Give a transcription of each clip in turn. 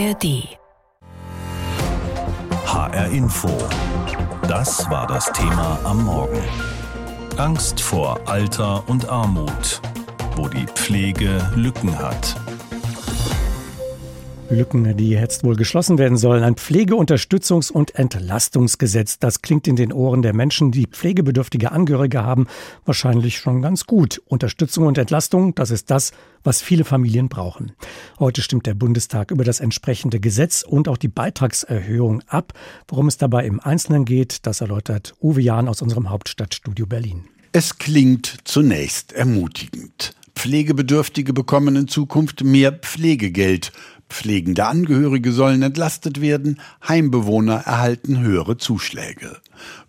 ARD. HR Info. Das war das Thema am Morgen. Angst vor Alter und Armut, wo die Pflege Lücken hat. Lücken, die jetzt wohl geschlossen werden sollen. Ein Pflegeunterstützungs- und Entlastungsgesetz. Das klingt in den Ohren der Menschen, die pflegebedürftige Angehörige haben, wahrscheinlich schon ganz gut. Unterstützung und Entlastung, das ist das, was viele Familien brauchen. Heute stimmt der Bundestag über das entsprechende Gesetz und auch die Beitragserhöhung ab. Worum es dabei im Einzelnen geht, das erläutert Uwe Jahn aus unserem Hauptstadtstudio Berlin. Es klingt zunächst ermutigend. Pflegebedürftige bekommen in Zukunft mehr Pflegegeld. Pflegende Angehörige sollen entlastet werden, Heimbewohner erhalten höhere Zuschläge.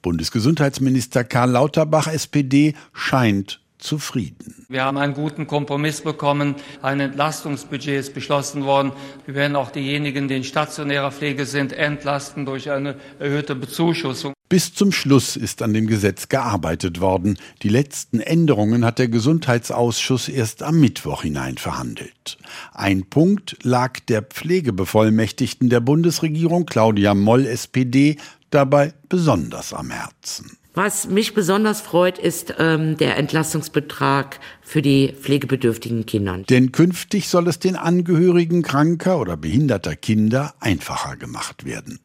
Bundesgesundheitsminister Karl Lauterbach SPD scheint zufrieden. Wir haben einen guten Kompromiss bekommen. Ein Entlastungsbudget ist beschlossen worden. Wir werden auch diejenigen, die in stationärer Pflege sind, entlasten durch eine erhöhte Bezuschussung. Bis zum Schluss ist an dem Gesetz gearbeitet worden. Die letzten Änderungen hat der Gesundheitsausschuss erst am Mittwoch hinein verhandelt. Ein Punkt lag der Pflegebevollmächtigten der Bundesregierung, Claudia Moll, SPD, dabei besonders am Herzen. Was mich besonders freut, ist ähm, der Entlastungsbetrag für die pflegebedürftigen Kinder. Denn künftig soll es den Angehörigen kranker oder behinderter Kinder einfacher gemacht werden.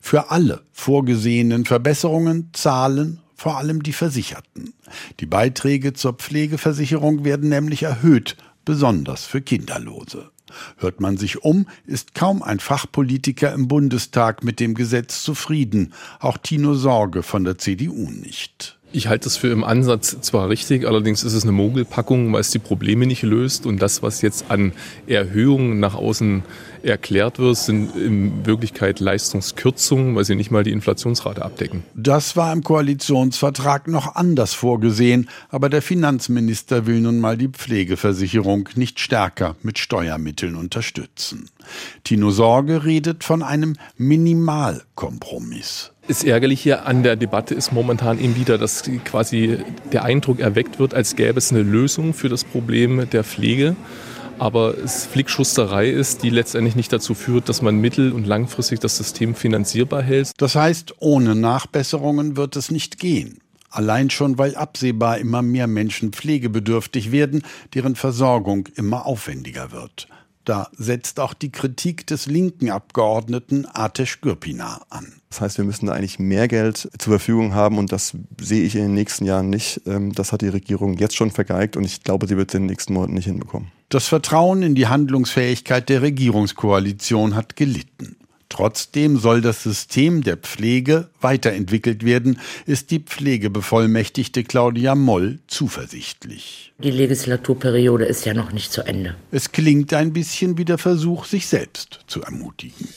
Für alle vorgesehenen Verbesserungen zahlen vor allem die Versicherten. Die Beiträge zur Pflegeversicherung werden nämlich erhöht, besonders für Kinderlose. Hört man sich um, ist kaum ein Fachpolitiker im Bundestag mit dem Gesetz zufrieden, auch Tino Sorge von der CDU nicht. Ich halte das für im Ansatz zwar richtig, allerdings ist es eine Mogelpackung, weil es die Probleme nicht löst. Und das, was jetzt an Erhöhungen nach außen erklärt wird, sind in Wirklichkeit Leistungskürzungen, weil sie nicht mal die Inflationsrate abdecken. Das war im Koalitionsvertrag noch anders vorgesehen, aber der Finanzminister will nun mal die Pflegeversicherung nicht stärker mit Steuermitteln unterstützen. Tino Sorge redet von einem Minimalkompromiss. Das Ärgerliche an der Debatte ist momentan eben wieder, dass quasi der Eindruck erweckt wird, als gäbe es eine Lösung für das Problem der Pflege. Aber es Flickschusterei ist, die letztendlich nicht dazu führt, dass man mittel- und langfristig das System finanzierbar hält. Das heißt, ohne Nachbesserungen wird es nicht gehen. Allein schon, weil absehbar immer mehr Menschen pflegebedürftig werden, deren Versorgung immer aufwendiger wird. Da setzt auch die Kritik des linken Abgeordneten Atesh Gürpina an. Das heißt, wir müssen da eigentlich mehr Geld zur Verfügung haben und das sehe ich in den nächsten Jahren nicht. Ähm, das hat die Regierung jetzt schon vergeigt und ich glaube, sie wird es in den nächsten Monaten nicht hinbekommen. Das Vertrauen in die Handlungsfähigkeit der Regierungskoalition hat gelitten. Trotzdem soll das System der Pflege weiterentwickelt werden, ist die Pflegebevollmächtigte Claudia Moll zuversichtlich. Die Legislaturperiode ist ja noch nicht zu Ende. Es klingt ein bisschen wie der Versuch, sich selbst zu ermutigen.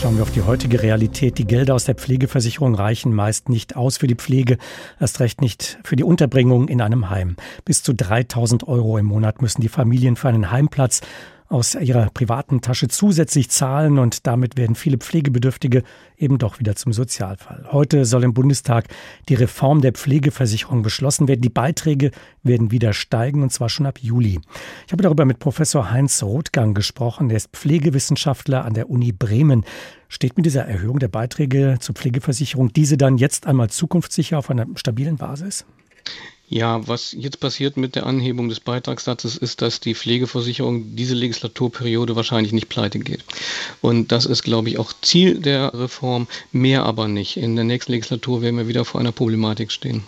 Schauen wir auf die heutige Realität. Die Gelder aus der Pflegeversicherung reichen meist nicht aus für die Pflege, erst recht nicht für die Unterbringung in einem Heim. Bis zu 3000 Euro im Monat müssen die Familien für einen Heimplatz aus ihrer privaten Tasche zusätzlich zahlen und damit werden viele Pflegebedürftige eben doch wieder zum Sozialfall. Heute soll im Bundestag die Reform der Pflegeversicherung beschlossen werden. Die Beiträge werden wieder steigen und zwar schon ab Juli. Ich habe darüber mit Professor Heinz Rothgang gesprochen. Der ist Pflegewissenschaftler an der Uni Bremen. Steht mit dieser Erhöhung der Beiträge zur Pflegeversicherung diese dann jetzt einmal zukunftssicher auf einer stabilen Basis? Ja, was jetzt passiert mit der Anhebung des Beitragssatzes ist, dass die Pflegeversicherung diese Legislaturperiode wahrscheinlich nicht pleite geht. Und das ist, glaube ich, auch Ziel der Reform, mehr aber nicht. In der nächsten Legislatur werden wir wieder vor einer Problematik stehen.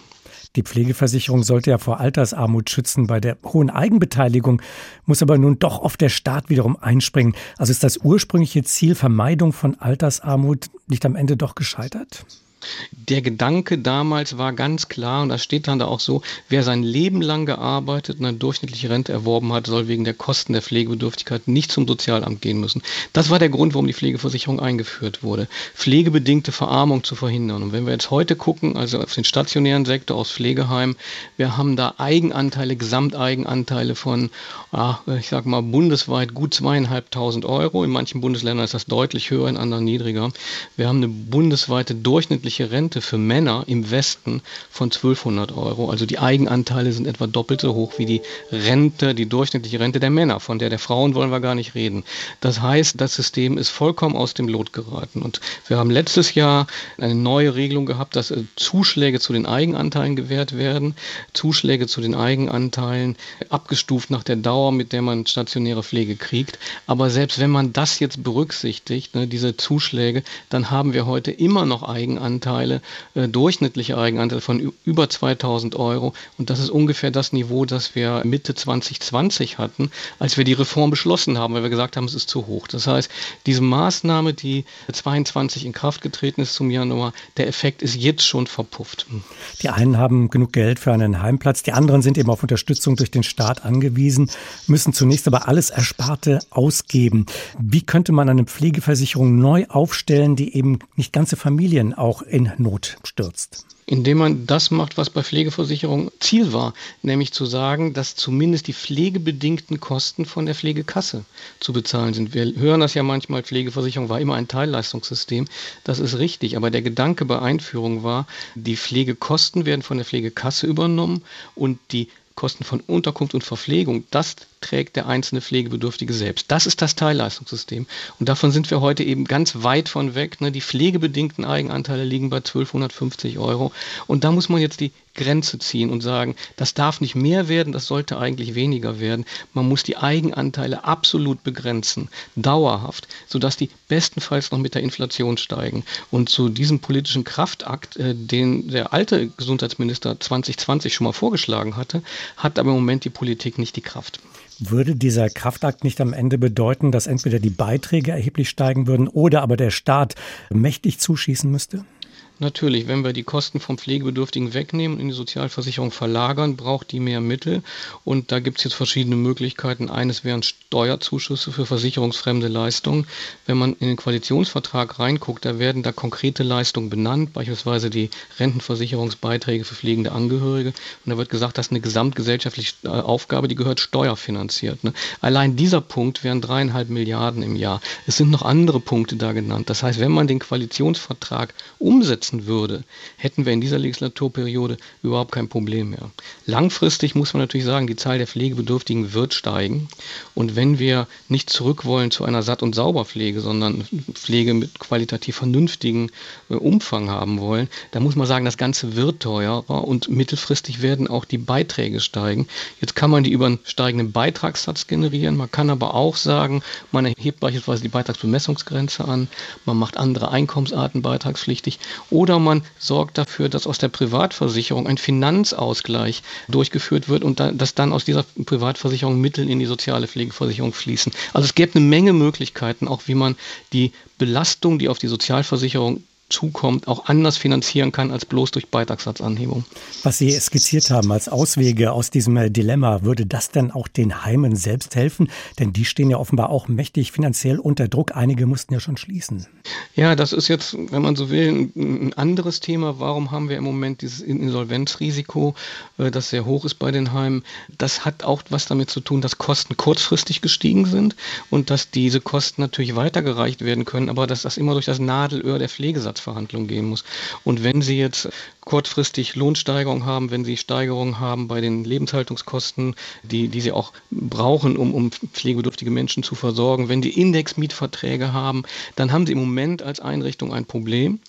Die Pflegeversicherung sollte ja vor Altersarmut schützen. Bei der hohen Eigenbeteiligung muss aber nun doch oft der Staat wiederum einspringen. Also ist das ursprüngliche Ziel Vermeidung von Altersarmut nicht am Ende doch gescheitert? Der Gedanke damals war ganz klar, und das steht dann da auch so, wer sein Leben lang gearbeitet und eine durchschnittliche Rente erworben hat, soll wegen der Kosten der Pflegebedürftigkeit nicht zum Sozialamt gehen müssen. Das war der Grund, warum die Pflegeversicherung eingeführt wurde. Pflegebedingte Verarmung zu verhindern. Und wenn wir jetzt heute gucken, also auf den stationären Sektor aus Pflegeheimen, wir haben da Eigenanteile, Gesamteigenanteile von, ah, ich sag mal, bundesweit gut zweieinhalbtausend Euro. In manchen Bundesländern ist das deutlich höher, in anderen niedriger. Wir haben eine bundesweite durchschnittliche durchschnittliche Rente für Männer im Westen von 1200 Euro. Also die Eigenanteile sind etwa doppelt so hoch wie die Rente, die durchschnittliche Rente der Männer. Von der der Frauen wollen wir gar nicht reden. Das heißt, das System ist vollkommen aus dem Lot geraten. Und wir haben letztes Jahr eine neue Regelung gehabt, dass äh, Zuschläge zu den Eigenanteilen gewährt werden. Zuschläge zu den Eigenanteilen abgestuft nach der Dauer, mit der man stationäre Pflege kriegt. Aber selbst wenn man das jetzt berücksichtigt, ne, diese Zuschläge, dann haben wir heute immer noch Eigenanteile, äh, durchschnittliche Eigenanteile von über 2000 Euro. Und das ist ungefähr das Niveau, das wir Mitte 2020 hatten, als wir die Reform beschlossen haben, weil wir gesagt haben, es ist zu hoch. Das heißt, diese Maßnahme, die 22 in Kraft getreten ist zum Januar, der Effekt ist jetzt schon verpufft. Die einen haben genug Geld für einen Heimplatz, die anderen sind eben auf Unterstützung durch den Staat angewiesen, müssen zunächst aber alles Ersparte ausgeben. Wie könnte man eine Pflegeversicherung neu aufstellen, die eben nicht ganze Familien auch in Not stürzt? indem man das macht, was bei Pflegeversicherung Ziel war, nämlich zu sagen, dass zumindest die pflegebedingten Kosten von der Pflegekasse zu bezahlen sind. Wir hören das ja manchmal, Pflegeversicherung war immer ein Teilleistungssystem. Das ist richtig, aber der Gedanke bei Einführung war, die Pflegekosten werden von der Pflegekasse übernommen und die Kosten von Unterkunft und Verpflegung, das trägt der einzelne Pflegebedürftige selbst. Das ist das Teilleistungssystem. Und davon sind wir heute eben ganz weit von weg. Ne? Die pflegebedingten Eigenanteile liegen bei 1250 Euro. Und da muss man jetzt die Grenze ziehen und sagen, das darf nicht mehr werden, das sollte eigentlich weniger werden. Man muss die Eigenanteile absolut begrenzen, dauerhaft, sodass die bestenfalls noch mit der Inflation steigen. Und zu diesem politischen Kraftakt, äh, den der alte Gesundheitsminister 2020 schon mal vorgeschlagen hatte, hat aber im Moment die Politik nicht die Kraft. Würde dieser Kraftakt nicht am Ende bedeuten, dass entweder die Beiträge erheblich steigen würden oder aber der Staat mächtig zuschießen müsste? Natürlich, wenn wir die Kosten vom Pflegebedürftigen wegnehmen und in die Sozialversicherung verlagern, braucht die mehr Mittel. Und da gibt es jetzt verschiedene Möglichkeiten. Eines wären Steuerzuschüsse für versicherungsfremde Leistungen. Wenn man in den Koalitionsvertrag reinguckt, da werden da konkrete Leistungen benannt, beispielsweise die Rentenversicherungsbeiträge für pflegende Angehörige. Und da wird gesagt, das ist eine gesamtgesellschaftliche äh, Aufgabe, die gehört steuerfinanziert. Ne? Allein dieser Punkt wären dreieinhalb Milliarden im Jahr. Es sind noch andere Punkte da genannt. Das heißt, wenn man den Koalitionsvertrag umsetzt, umsetzen würde, hätten wir in dieser Legislaturperiode überhaupt kein Problem mehr. Langfristig muss man natürlich sagen, die Zahl der Pflegebedürftigen wird steigen. Und wenn wir nicht zurück wollen zu einer Satt- und Sauberpflege, sondern Pflege mit qualitativ vernünftigen äh, Umfang haben wollen, dann muss man sagen, das Ganze wird teurer und mittelfristig werden auch die Beiträge steigen. Jetzt kann man die über einen steigenden Beitragssatz generieren. Man kann aber auch sagen, man erhebt beispielsweise die Beitragsbemessungsgrenze an, man macht andere Einkommensarten beitragspflichtig oder man sorgt dafür, dass aus der Privatversicherung ein Finanzausgleich durchgeführt wird und da, dass dann aus dieser Privatversicherung Mittel in die soziale Pflegeversicherung fließen. Also es gäbe eine Menge Möglichkeiten, auch wie man die Belastung, die auf die Sozialversicherung zukommt, auch anders finanzieren kann als bloß durch Beitragssatzanhebung. Was Sie skizziert haben als Auswege aus diesem äh, Dilemma, würde das denn auch den Heimen selbst helfen? Denn die stehen ja offenbar auch mächtig finanziell unter Druck. Einige mussten ja schon schließen. Ja, das ist jetzt, wenn man so will, ein anderes Thema. Warum haben wir im Moment dieses Insolvenzrisiko, äh, das sehr hoch ist bei den Heimen? Das hat auch was damit zu tun, dass Kosten kurzfristig gestiegen sind und dass diese Kosten natürlich weitergereicht werden können, aber dass das immer durch das Nadelöhr der Pflegesatz Tarifverhandlungen gehen muss. Und wenn Sie jetzt kurzfristig Lohnsteigerung haben, wenn Sie Steigerungen haben bei den Lebenshaltungskosten, die, die Sie auch brauchen, um, um pflegebedürftige Menschen zu versorgen, wenn Sie Indexmietverträge haben, dann haben Sie im Moment als Einrichtung ein Problem.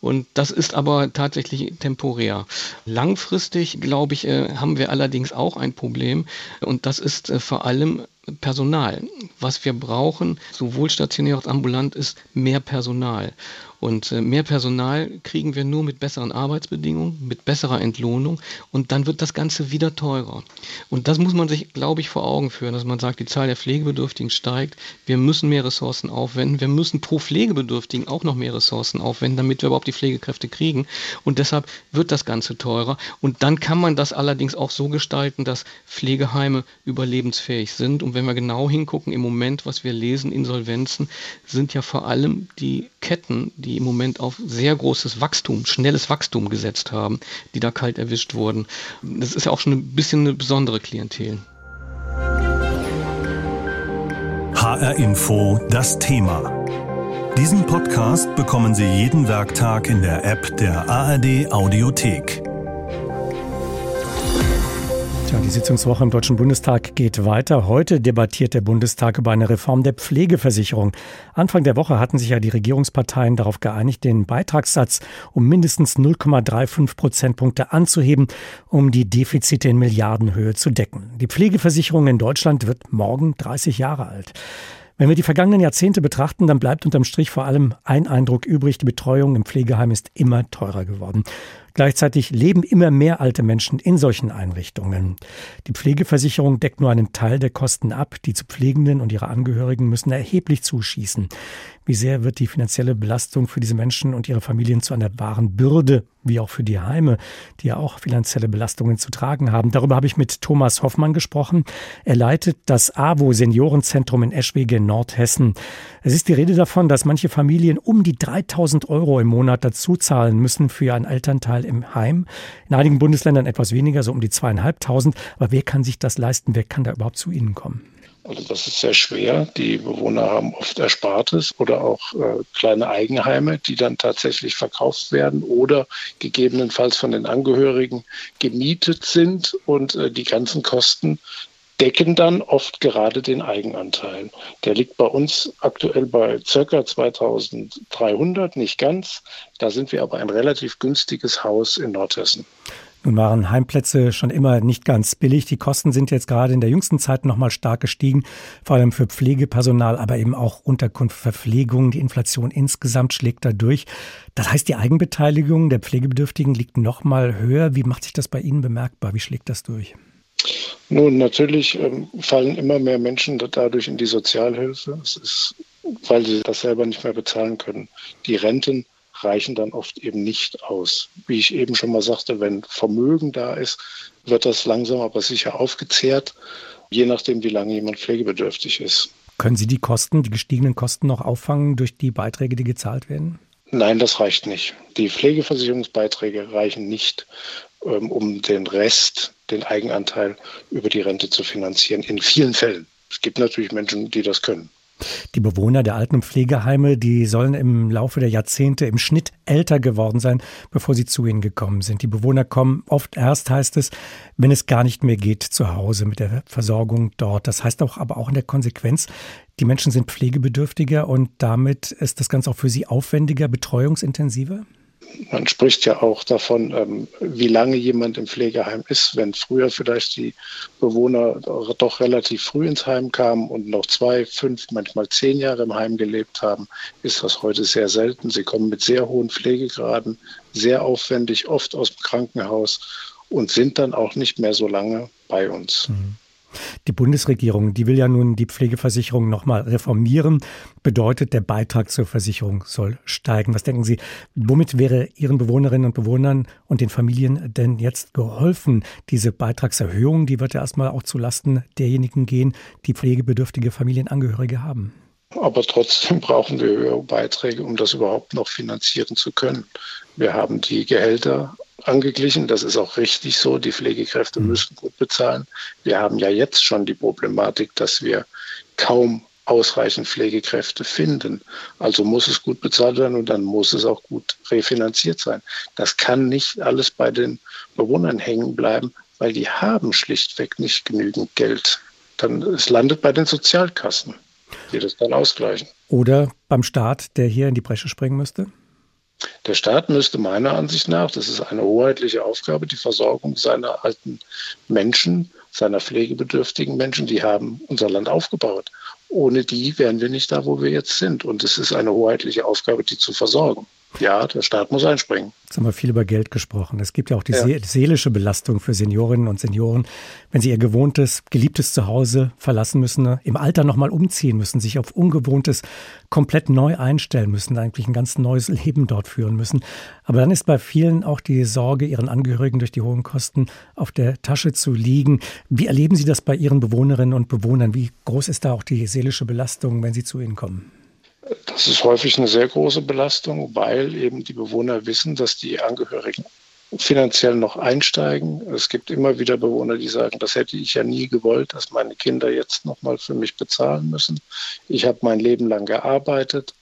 Und das ist aber tatsächlich temporär. Langfristig, glaube ich, äh, haben wir allerdings auch ein Problem. Und das ist äh, vor allem Personal. Was wir brauchen, sowohl stationär als ambulant, ist mehr Personal. Und äh, mehr Personal kriegen wir nur mit besseren Arbeitsbedingungen, mit besserer Entlohnung und dann wird das Ganze wieder teurer. Und das muss man sich, glaube ich, vor Augen führen, dass man sagt, die Zahl der Pflegebedürftigen steigt, wir müssen mehr Ressourcen aufwenden, wir müssen pro Pflegebedürftigen auch noch mehr Ressourcen aufwenden, damit wir überhaupt die Pflegekräfte kriegen. Und deshalb wird das Ganze teurer. Und dann kann man das allerdings auch so gestalten, dass Pflegeheime überlebensfähig sind. Und wenn wir genau hingucken, im Moment, was wir lesen, Insolvenzen, sind ja vor allem die Ketten, die die im Moment auf sehr großes Wachstum, schnelles Wachstum gesetzt haben, die da kalt erwischt wurden. Das ist ja auch schon ein bisschen eine besondere Klientel. HR Info, das Thema. Diesen Podcast bekommen Sie jeden Werktag in der App der ARD Audiothek. Die Sitzungswoche im Deutschen Bundestag geht weiter. Heute debattiert der Bundestag über eine Reform der Pflegeversicherung. Anfang der Woche hatten sich ja die Regierungsparteien darauf geeinigt, den Beitragssatz um mindestens 0,35 Prozentpunkte anzuheben, um die Defizite in Milliardenhöhe zu decken. Die Pflegeversicherung in Deutschland wird morgen 30 Jahre alt. Wenn wir die vergangenen Jahrzehnte betrachten, dann bleibt unterm Strich vor allem ein Eindruck übrig, die Betreuung im Pflegeheim ist immer teurer geworden. Gleichzeitig leben immer mehr alte Menschen in solchen Einrichtungen. Die Pflegeversicherung deckt nur einen Teil der Kosten ab. Die zu Pflegenden und ihre Angehörigen müssen erheblich zuschießen. Wie sehr wird die finanzielle Belastung für diese Menschen und ihre Familien zu einer wahren Bürde, wie auch für die Heime, die ja auch finanzielle Belastungen zu tragen haben? Darüber habe ich mit Thomas Hoffmann gesprochen. Er leitet das AWO Seniorenzentrum in Eschwege in Nordhessen. Es ist die Rede davon, dass manche Familien um die 3000 Euro im Monat dazu zahlen müssen für einen Elternteil im Heim. In einigen Bundesländern etwas weniger, so um die zweieinhalbtausend. Aber wer kann sich das leisten? Wer kann da überhaupt zu Ihnen kommen? Also das ist sehr schwer. Die Bewohner haben oft Erspartes oder auch äh, kleine Eigenheime, die dann tatsächlich verkauft werden oder gegebenenfalls von den Angehörigen gemietet sind und äh, die ganzen Kosten decken dann oft gerade den Eigenanteil. Der liegt bei uns aktuell bei ca. 2300, nicht ganz. Da sind wir aber ein relativ günstiges Haus in Nordhessen. Nun waren Heimplätze schon immer nicht ganz billig. Die Kosten sind jetzt gerade in der jüngsten Zeit nochmal stark gestiegen, vor allem für Pflegepersonal, aber eben auch Unterkunft, Verpflegung. Die Inflation insgesamt schlägt da durch. Das heißt, die Eigenbeteiligung der Pflegebedürftigen liegt nochmal höher. Wie macht sich das bei Ihnen bemerkbar? Wie schlägt das durch? Nun, natürlich ähm, fallen immer mehr Menschen dadurch in die Sozialhilfe. Es ist, weil sie das selber nicht mehr bezahlen können. Die Renten reichen dann oft eben nicht aus. Wie ich eben schon mal sagte, wenn Vermögen da ist, wird das langsam aber sicher aufgezehrt, je nachdem, wie lange jemand pflegebedürftig ist. Können Sie die Kosten, die gestiegenen Kosten noch auffangen durch die Beiträge, die gezahlt werden? Nein, das reicht nicht. Die Pflegeversicherungsbeiträge reichen nicht, um den Rest, den Eigenanteil über die Rente zu finanzieren. In vielen Fällen. Es gibt natürlich Menschen, die das können. Die Bewohner der Alten- und Pflegeheime, die sollen im Laufe der Jahrzehnte im Schnitt älter geworden sein, bevor sie zu ihnen gekommen sind. Die Bewohner kommen oft erst, heißt es, wenn es gar nicht mehr geht zu Hause mit der Versorgung dort. Das heißt auch, aber auch in der Konsequenz, die Menschen sind pflegebedürftiger und damit ist das Ganze auch für sie aufwendiger, betreuungsintensiver? Man spricht ja auch davon, ähm, wie lange jemand im Pflegeheim ist. Wenn früher vielleicht die Bewohner doch relativ früh ins Heim kamen und noch zwei, fünf, manchmal zehn Jahre im Heim gelebt haben, ist das heute sehr selten. Sie kommen mit sehr hohen Pflegegraden, sehr aufwendig, oft aus dem Krankenhaus und sind dann auch nicht mehr so lange bei uns. Mhm. Die Bundesregierung, die will ja nun die Pflegeversicherung nochmal reformieren. Bedeutet, der Beitrag zur Versicherung soll steigen. Was denken Sie, womit wäre Ihren Bewohnerinnen und Bewohnern und den Familien denn jetzt geholfen? Diese Beitragserhöhung, die wird ja erstmal auch zulasten derjenigen gehen, die pflegebedürftige Familienangehörige haben. Aber trotzdem brauchen wir höhere Beiträge, um das überhaupt noch finanzieren zu können. Wir haben die Gehälter angeglichen. Das ist auch richtig so. Die Pflegekräfte mhm. müssen gut bezahlen. Wir haben ja jetzt schon die Problematik, dass wir kaum ausreichend Pflegekräfte finden. Also muss es gut bezahlt werden und dann muss es auch gut refinanziert sein. Das kann nicht alles bei den Bewohnern hängen bleiben, weil die haben schlichtweg nicht genügend Geld. Dann es landet bei den Sozialkassen, die das dann ausgleichen. Oder beim Staat, der hier in die Bresche springen müsste? Der Staat müsste meiner Ansicht nach, das ist eine hoheitliche Aufgabe, die Versorgung seiner alten Menschen, seiner pflegebedürftigen Menschen, die haben unser Land aufgebaut. Ohne die wären wir nicht da, wo wir jetzt sind. Und es ist eine hoheitliche Aufgabe, die zu versorgen. Ja, der Staat muss einspringen. Jetzt haben wir viel über Geld gesprochen. Es gibt ja auch die ja. seelische Belastung für Seniorinnen und Senioren, wenn sie ihr gewohntes, geliebtes Zuhause verlassen müssen, im Alter nochmal umziehen müssen, sich auf Ungewohntes komplett neu einstellen müssen, eigentlich ein ganz neues Leben dort führen müssen. Aber dann ist bei vielen auch die Sorge, ihren Angehörigen durch die hohen Kosten auf der Tasche zu liegen. Wie erleben Sie das bei Ihren Bewohnerinnen und Bewohnern? Wie groß ist da auch die seelische Belastung, wenn sie zu Ihnen kommen? Das ist häufig eine sehr große Belastung, weil eben die Bewohner wissen, dass die Angehörigen finanziell noch einsteigen. Es gibt immer wieder Bewohner, die sagen, das hätte ich ja nie gewollt, dass meine Kinder jetzt nochmal für mich bezahlen müssen. Ich habe mein Leben lang gearbeitet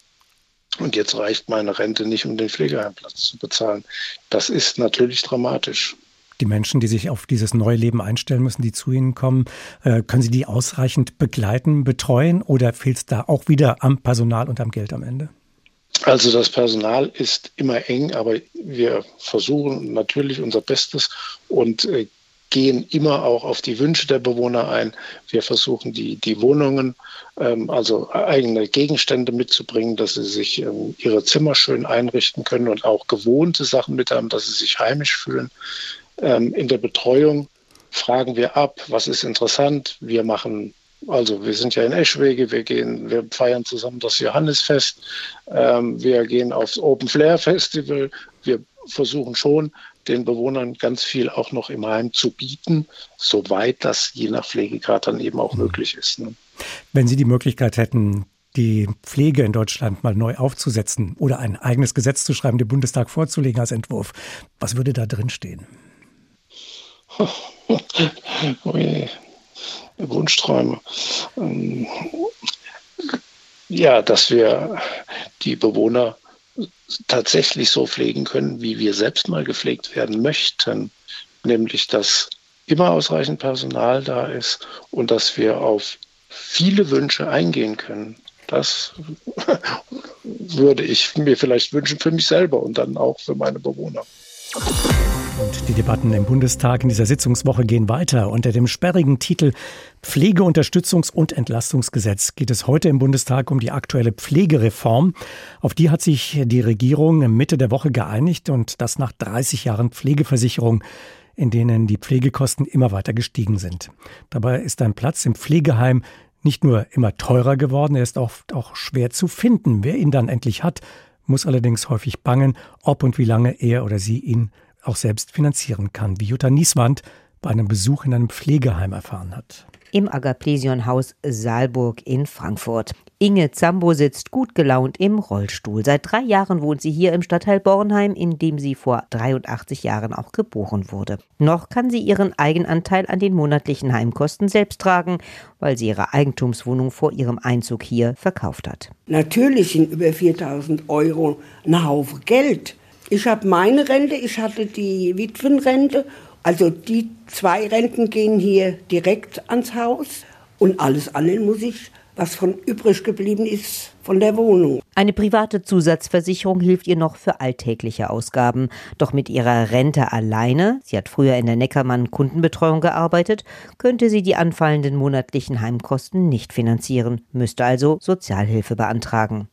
Und jetzt reicht meine Rente nicht, um den Pflegeheimplatz zu bezahlen. Das ist natürlich dramatisch die Menschen, die sich auf dieses neue Leben einstellen müssen, die zu Ihnen kommen, äh, können Sie die ausreichend begleiten, betreuen oder fehlt es da auch wieder am Personal und am Geld am Ende? Also das Personal ist immer eng, aber wir versuchen natürlich unser Bestes und äh, gehen immer auch auf die Wünsche der Bewohner ein. Wir versuchen die, die Wohnungen, ähm, also eigene Gegenstände mitzubringen, dass sie sich ähm, ihre Zimmer schön einrichten können und auch gewohnte Sachen mit haben, dass sie sich heimisch fühlen. Ähm, in der Betreuung fragen wir ab, was ist interessant. Wir machen, also wir sind ja in Eschwege, wir gehen, wir feiern zusammen das Johannesfest, ähm, wir gehen aufs Open Flair Festival. Wir versuchen schon, den Bewohnern ganz viel auch noch im Heim zu bieten, soweit das je nach Pflegegrad dann eben auch mhm. möglich ist. Ne? Wenn Sie die Möglichkeit hätten, die Pflege in Deutschland mal neu aufzusetzen oder ein eigenes Gesetz zu schreiben, dem Bundestag vorzulegen als Entwurf, was würde da drin stehen? oh Wunschträume. Ähm, ja, dass wir die Bewohner tatsächlich so pflegen können, wie wir selbst mal gepflegt werden möchten. Nämlich, dass immer ausreichend Personal da ist und dass wir auf viele Wünsche eingehen können. Das würde ich mir vielleicht wünschen für mich selber und dann auch für meine Bewohner. Und die Debatten im Bundestag in dieser Sitzungswoche gehen weiter. Unter dem sperrigen Titel Pflegeunterstützungs- und Entlastungsgesetz geht es heute im Bundestag um die aktuelle Pflegereform. Auf die hat sich die Regierung Mitte der Woche geeinigt und das nach 30 Jahren Pflegeversicherung in denen die Pflegekosten immer weiter gestiegen sind. Dabei ist ein Platz im Pflegeheim nicht nur immer teurer geworden, er ist oft auch schwer zu finden. Wer ihn dann endlich hat, muss allerdings häufig bangen, ob und wie lange er oder sie ihn auch selbst finanzieren kann, wie Jutta Nieswand bei einem Besuch in einem Pflegeheim erfahren hat. Im Agaplesion-Haus Saalburg in Frankfurt. Inge Zambo sitzt gut gelaunt im Rollstuhl. Seit drei Jahren wohnt sie hier im Stadtteil Bornheim, in dem sie vor 83 Jahren auch geboren wurde. Noch kann sie ihren Eigenanteil an den monatlichen Heimkosten selbst tragen, weil sie ihre Eigentumswohnung vor ihrem Einzug hier verkauft hat. Natürlich sind über 4000 Euro ein Haufen Geld. Ich habe meine Rente, ich hatte die Witwenrente. Also die zwei Renten gehen hier direkt ans Haus und alles andere muss ich was von übrig geblieben ist von der Wohnung. Eine private Zusatzversicherung hilft ihr noch für alltägliche Ausgaben. Doch mit ihrer Rente alleine, sie hat früher in der Neckermann Kundenbetreuung gearbeitet, könnte sie die anfallenden monatlichen Heimkosten nicht finanzieren, müsste also Sozialhilfe beantragen.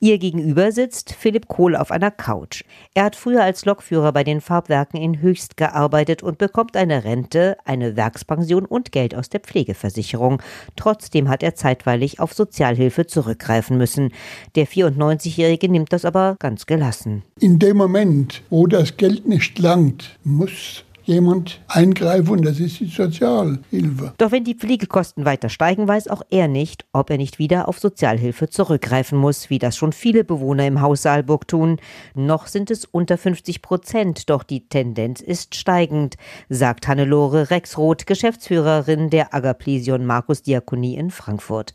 Ihr gegenüber sitzt Philipp Kohl auf einer Couch. Er hat früher als Lokführer bei den Farbwerken in Höchst gearbeitet und bekommt eine Rente, eine Werkspension und Geld aus der Pflegeversicherung. Trotzdem hat er zeitweilig auf Sozialhilfe zurückgreifen müssen. Der 94-Jährige nimmt das aber ganz gelassen. In dem Moment, wo das Geld nicht langt, muss jemand eingreifen und das ist die Sozialhilfe. Doch wenn die Pflegekosten weiter steigen, weiß auch er nicht, ob er nicht wieder auf Sozialhilfe zurückgreifen muss, wie das schon viele Bewohner im Haus Saalburg tun. Noch sind es unter 50 Prozent, doch die Tendenz ist steigend, sagt Hannelore Rexroth, Geschäftsführerin der Agaplesion Markus Diakonie in Frankfurt.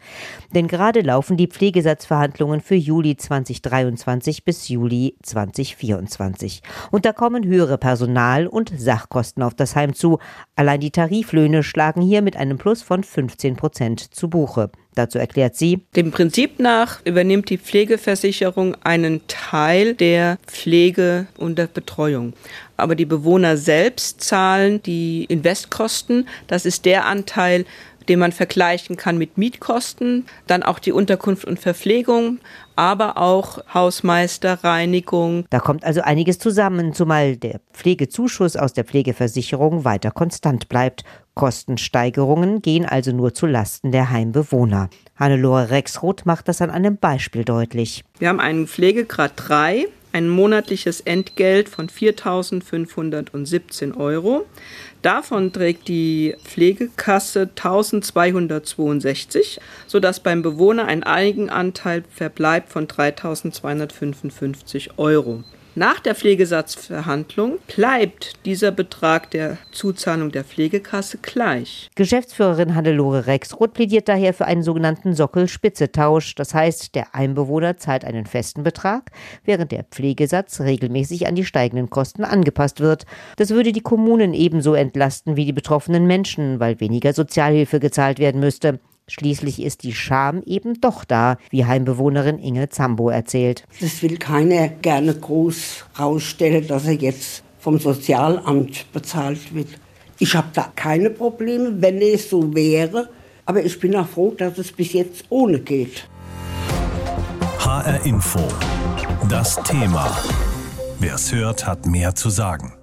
Denn gerade laufen die Pflegesatzverhandlungen für Juli 2023 bis Juli 2024. Und da kommen höhere Personal- und Sachkosten Kosten auf das Heim zu. Allein die Tariflöhne schlagen hier mit einem Plus von 15 Prozent zu Buche. Dazu erklärt sie. Dem Prinzip nach übernimmt die Pflegeversicherung einen Teil der Pflege und der Betreuung. Aber die Bewohner selbst zahlen die Investkosten. Das ist der Anteil, den man vergleichen kann mit Mietkosten, dann auch die Unterkunft und Verpflegung, aber auch Hausmeister, Reinigung. Da kommt also einiges zusammen, zumal der Pflegezuschuss aus der Pflegeversicherung weiter konstant bleibt. Kostensteigerungen gehen also nur zu Lasten der Heimbewohner. Hannelore Rexroth macht das an einem Beispiel deutlich. Wir haben einen Pflegegrad 3, ein monatliches Entgelt von 4.517 Euro. Davon trägt die Pflegekasse 1262, sodass beim Bewohner ein Eigenanteil verbleibt von 3255 Euro. Nach der Pflegesatzverhandlung bleibt dieser Betrag der Zuzahlung der Pflegekasse gleich. Geschäftsführerin Hannelore Rexroth plädiert daher für einen sogenannten Sockel-Spitze-Tausch. Das heißt, der Einbewohner zahlt einen festen Betrag, während der Pflegesatz regelmäßig an die steigenden Kosten angepasst wird. Das würde die Kommunen ebenso entlasten wie die betroffenen Menschen, weil weniger Sozialhilfe gezahlt werden müsste. Schließlich ist die Scham eben doch da, wie Heimbewohnerin Inge Zambo erzählt. Das will keiner gerne groß rausstellen, dass er jetzt vom Sozialamt bezahlt wird. Ich habe da keine Probleme, wenn es so wäre. Aber ich bin auch froh, dass es bis jetzt ohne geht. HR Info. Das Thema. Wer es hört, hat mehr zu sagen.